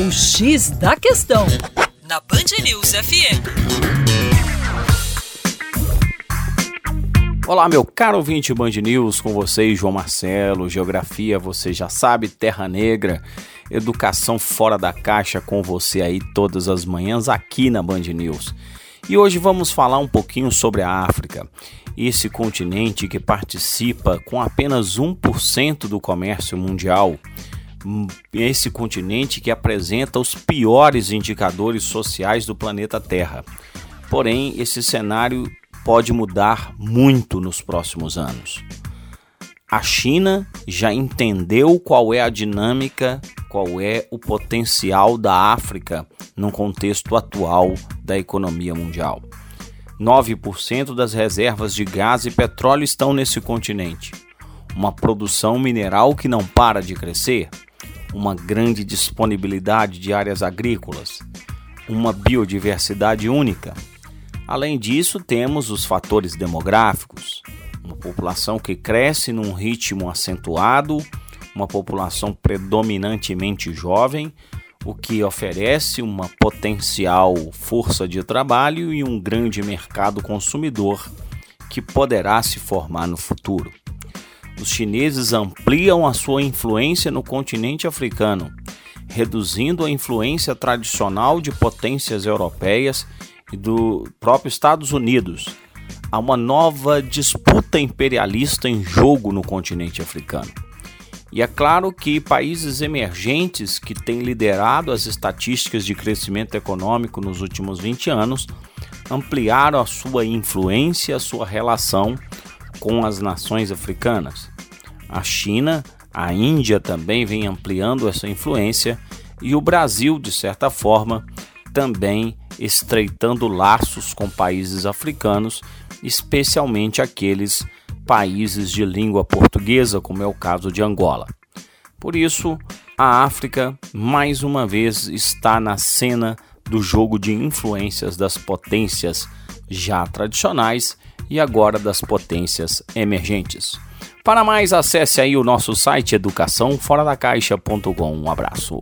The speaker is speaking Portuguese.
O X da Questão, na Band News FM. Olá, meu caro ouvinte Band News, com vocês, João Marcelo. Geografia, você já sabe, Terra Negra. Educação fora da caixa com você aí todas as manhãs aqui na Band News. E hoje vamos falar um pouquinho sobre a África, esse continente que participa com apenas 1% do comércio mundial esse continente que apresenta os piores indicadores sociais do planeta Terra. Porém, esse cenário pode mudar muito nos próximos anos. A China já entendeu qual é a dinâmica, qual é o potencial da África no contexto atual da economia mundial. 9% das reservas de gás e petróleo estão nesse continente. Uma produção mineral que não para de crescer, uma grande disponibilidade de áreas agrícolas, uma biodiversidade única. Além disso, temos os fatores demográficos, uma população que cresce num ritmo acentuado, uma população predominantemente jovem, o que oferece uma potencial força de trabalho e um grande mercado consumidor que poderá se formar no futuro os chineses ampliam a sua influência no continente africano, reduzindo a influência tradicional de potências europeias e do próprio Estados Unidos. Há uma nova disputa imperialista em jogo no continente africano. E é claro que países emergentes que têm liderado as estatísticas de crescimento econômico nos últimos 20 anos ampliaram a sua influência, a sua relação com as nações africanas. A China, a Índia também vem ampliando essa influência e o Brasil, de certa forma, também estreitando laços com países africanos, especialmente aqueles países de língua portuguesa, como é o caso de Angola. Por isso, a África mais uma vez está na cena do jogo de influências das potências já tradicionais e agora das potências emergentes. Para mais, acesse aí o nosso site educaçãoforadacaixa.com. Um abraço.